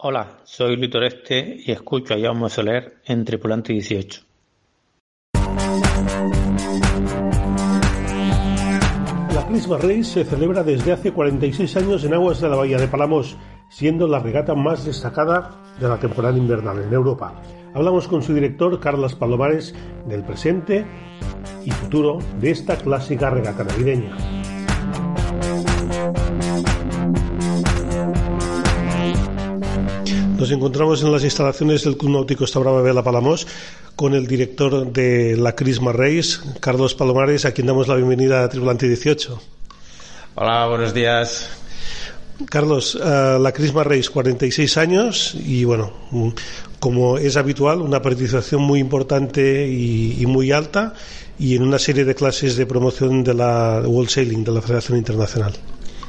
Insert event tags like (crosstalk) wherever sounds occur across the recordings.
Hola, soy Luis Este y escucho a Jaume Soler en Tripulante 18. La Christmas Race se celebra desde hace 46 años en aguas de la Bahía de Palamos, siendo la regata más destacada de la temporada invernal en Europa. Hablamos con su director, Carlos Palomares, del presente y futuro de esta clásica regata navideña. Nos encontramos en las instalaciones del Club Náutico Estabrava Vela Palamos con el director de la Crisma Race, Carlos Palomares, a quien damos la bienvenida a Tripulante 18. Hola, buenos días. Carlos, uh, la Crisma Race, 46 años y bueno, como es habitual, una participación muy importante y, y, muy alta y en una serie de clases de promoción de la World Sailing, de la Federación Internacional.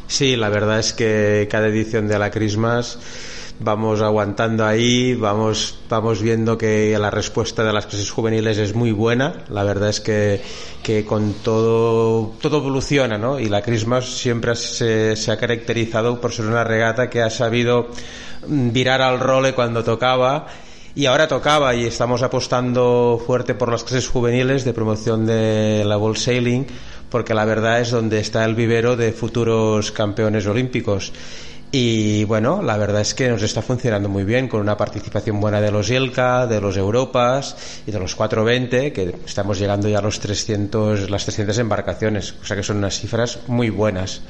Sí, la verdad es que cada edición de la Christmas vamos aguantando ahí, vamos, vamos viendo que la respuesta de las clases juveniles es muy buena. La verdad es que, que con todo, todo evoluciona, ¿no? Y la Christmas siempre se, se ha caracterizado por ser una regata que ha sabido virar al role cuando tocaba y ahora tocaba y estamos apostando fuerte por las clases juveniles de promoción de la World Sailing porque la verdad es donde está el vivero de futuros campeones olímpicos y bueno, la verdad es que nos está funcionando muy bien con una participación buena de los IELCA, de los Europas y de los 420, que estamos llegando ya a los 300, las 300 embarcaciones, o sea que son unas cifras muy buenas.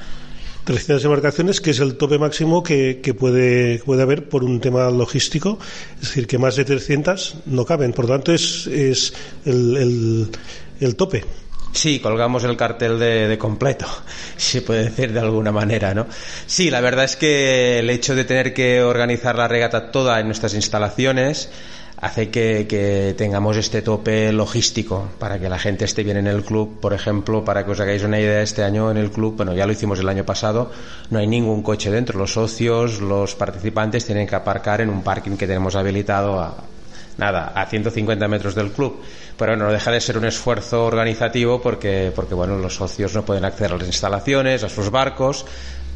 300 embarcaciones, que es el tope máximo que, que puede, puede haber por un tema logístico, es decir, que más de 300 no caben, por lo tanto es, es el, el, el tope. Sí, colgamos el cartel de, de, completo, (laughs) se puede decir de alguna manera, ¿no? Sí, la verdad es que el hecho de tener que organizar la regata toda en nuestras instalaciones hace que, que, tengamos este tope logístico para que la gente esté bien en el club. Por ejemplo, para que os hagáis una idea, este año en el club, bueno, ya lo hicimos el año pasado, no hay ningún coche dentro. Los socios, los participantes tienen que aparcar en un parking que tenemos habilitado a, nada, a 150 metros del club. Pero bueno, no deja de ser un esfuerzo organizativo porque, porque bueno, los socios no pueden acceder a las instalaciones, a sus barcos,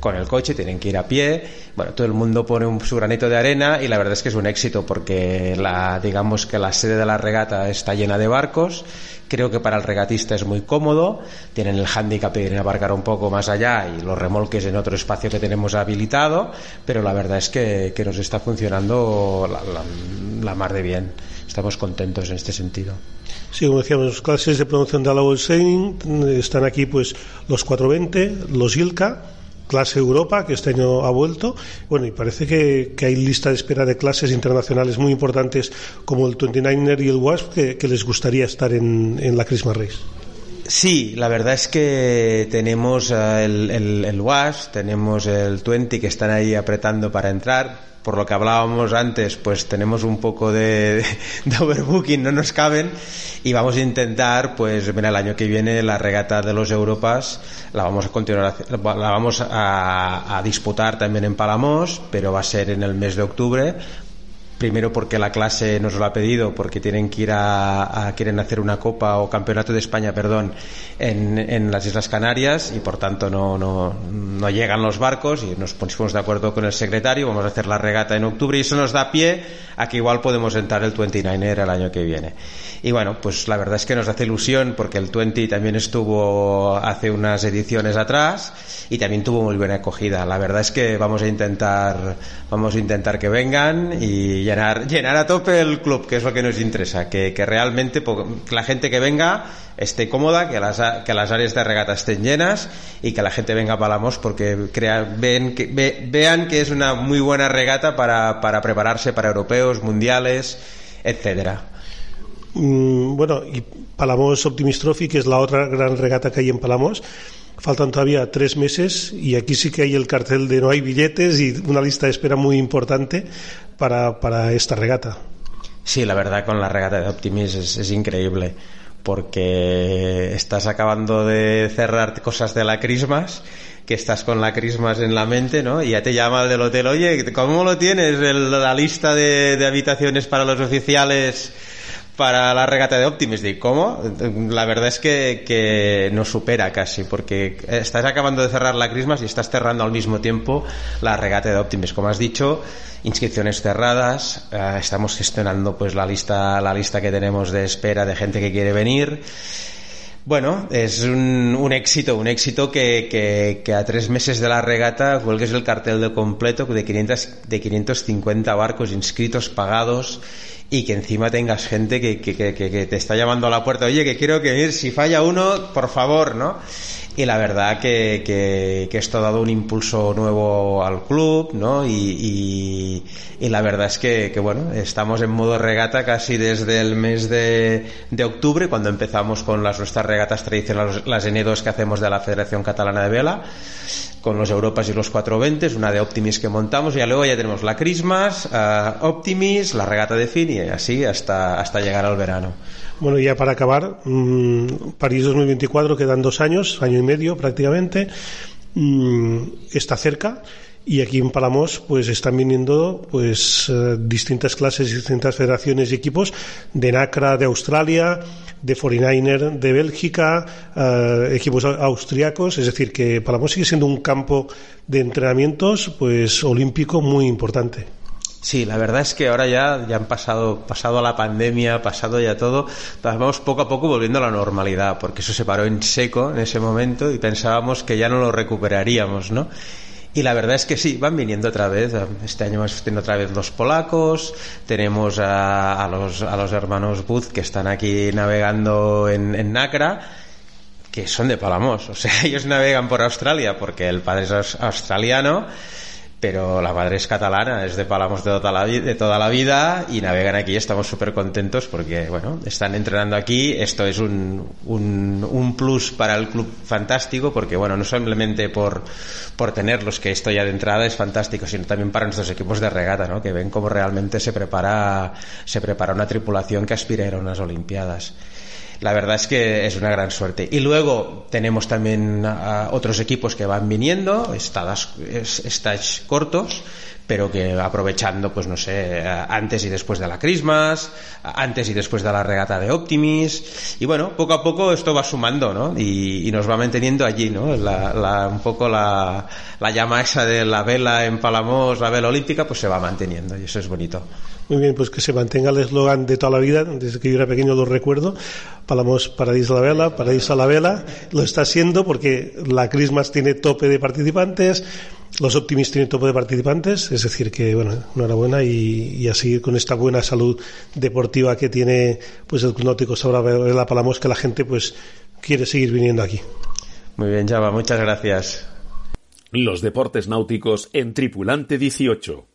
con el coche, tienen que ir a pie. Bueno, todo el mundo pone un, su granito de arena y la verdad es que es un éxito porque la, digamos que la sede de la regata está llena de barcos. Creo que para el regatista es muy cómodo. Tienen el hándicap de abarcar un poco más allá y los remolques en otro espacio que tenemos habilitado. Pero la verdad es que, que nos está funcionando la, la, la mar de bien. Estamos contentos en este sentido. Sí, como decíamos, clases de promoción de la World Sailing están aquí pues los 420, los ILCA, clase Europa, que este año ha vuelto. Bueno, y parece que, hay lista de espera de clases internacionales muy importantes como el 29er y el WASP que, que les gustaría estar en, en, la Christmas Race. Sí, la verdad es que tenemos uh, el, el, el tenemos el 20 que están ahí apretando para entrar. Por lo que hablábamos antes, pues tenemos un poco de, (laughs) de, overbooking, no nos caben. Y vamos a intentar, pues mira, el año que viene la regata de los Europas la vamos a continuar, la vamos a, a disputar también en Palamos, pero va a ser en el mes de octubre primero porque la clase nos lo ha pedido, porque tienen que ir a, quieren hacer una copa o campeonato de España, perdón, en, en las Islas Canarias y por tanto no, no, no, llegan los barcos y nos pusimos de acuerdo con el secretario, vamos a hacer la regata en octubre y eso nos da pie a que igual podemos entrar el 29er el año que viene. Y bueno, pues la verdad es que nos hace ilusión porque el 20 también estuvo hace unas ediciones atrás y también tuvo muy buena acogida. La verdad es que vamos a intentar, vamos a intentar que vengan y llenar, llenar a tope el club, que es lo que nos interesa, que, que realmente que la gente que venga esté cómoda, que las, que las áreas de regata estén llenas y que la gente venga a Palamos porque crea, ven, que, ve, vean que es una muy buena regata para, para prepararse para europeos, mundiales, etcétera. Mm, bueno, y Palamos Optimist Trophy, que es la otra gran regata que hay en Palamos, faltan todavía tres meses y aquí sí que hay el cartel de no hay billetes y una lista de espera muy importante para, para esta regata. Sí, la verdad con la regata de Optimis es, increíble porque estás acabando de cerrar cosas de la Christmas que estás con la Christmas en la mente, ¿no? Y ya te llama el del hotel, oye, ¿cómo lo tienes? la lista de habitaciones para los oficiales para la regata de Optimis. ¿Y cómo? La verdad es que, que nos supera casi, porque estás acabando de cerrar la Christmas y estás cerrando al mismo tiempo la regata de Optimis. Como has dicho, inscripciones cerradas, eh, estamos gestionando pues la lista, la lista que tenemos de espera de gente que quiere venir. Bueno, es un, un éxito, un éxito que, que, que, a tres meses de la regata cuelgues el cartel de completo de, 500, de 550 barcos inscritos, pagados y que encima tengas gente que, que, te está llamando a la puerta, oye, que quiero que ir, si falla uno, por favor, ¿no? Y la verdad que, esto ha dado un impulso nuevo al club, ¿no? Y, y, la verdad es que, bueno, estamos en modo regata casi desde el mes de, de octubre, cuando empezamos con las nuestras regatas tradicionales, las N2 que hacemos de la Federación Catalana de Vela con los Europas y los 420, una de Optimis que montamos, y luego ya tenemos la Christmas, uh, Optimis, la regata de fin así hasta, hasta llegar al verano. Bueno, ya para acabar, mmm, París 2024 quedan dos años, año y medio prácticamente, mmm, está cerca y aquí en Palamos pues están viniendo pues uh, distintas clases, distintas federaciones y equipos de NACRA de Australia, de 49er de Bélgica, uh, equipos austriacos, es decir, que Palamos sigue siendo un campo de entrenamientos pues olímpico muy importante. Sí, la verdad es que ahora ya, ya han pasado, pasado la pandemia, pasado ya todo, vamos poco a poco volviendo a la normalidad, porque eso se paró en seco en ese momento y pensábamos que ya no lo recuperaríamos, ¿no? Y la verdad es que sí, van viniendo otra vez. Este año hemos tenido otra vez los polacos, tenemos a, a, los, a los hermanos Booth que están aquí navegando en, en Nacra, que son de Palamos. (laughs) O sea, ellos navegan por Australia porque el padre es australiano pero la madre es catalana, es de Palamos de toda la, de toda la vida y navegan aquí. Estamos súper contentos porque, bueno, están entrenando aquí. Esto es un, un, un, plus para el club fantástico porque, bueno, no simplemente por, por tenerlos, que esto ya de entrada es fantástico, sino también para nuestros equipos de regata, ¿no? Que ven cómo realmente se prepara, se prepara una tripulación que aspira a ir a unas Olimpiadas la verdad es que es una gran suerte. Y luego tenemos también otros equipos que van viniendo, estadas, cortos, pero que aprovechando, pues no sé, antes y después de la Christmas, antes y después de la regata de Optimis, y bueno, poco a poco esto va sumando, ¿no? Y, nos va manteniendo allí, ¿no? La, un poco la, la llama esa de la vela en Palamos, la vela olímpica, pues se va manteniendo, y eso es bonito. Muy bien, pues que se mantenga el eslogan de toda la vida, desde que yo era pequeño lo recuerdo, Palamos Paraíso a la Vela, Paraíso a la Vela, lo está siendo porque la Christmas tiene tope de participantes, los Optimis tienen tope de participantes, es decir que, bueno, enhorabuena y, y así con esta buena salud deportiva que tiene pues el Club Náutico Sabra Vela Palamos que la gente pues quiere seguir viniendo aquí. Muy bien, Java, muchas gracias. Los deportes náuticos en Tripulante 18.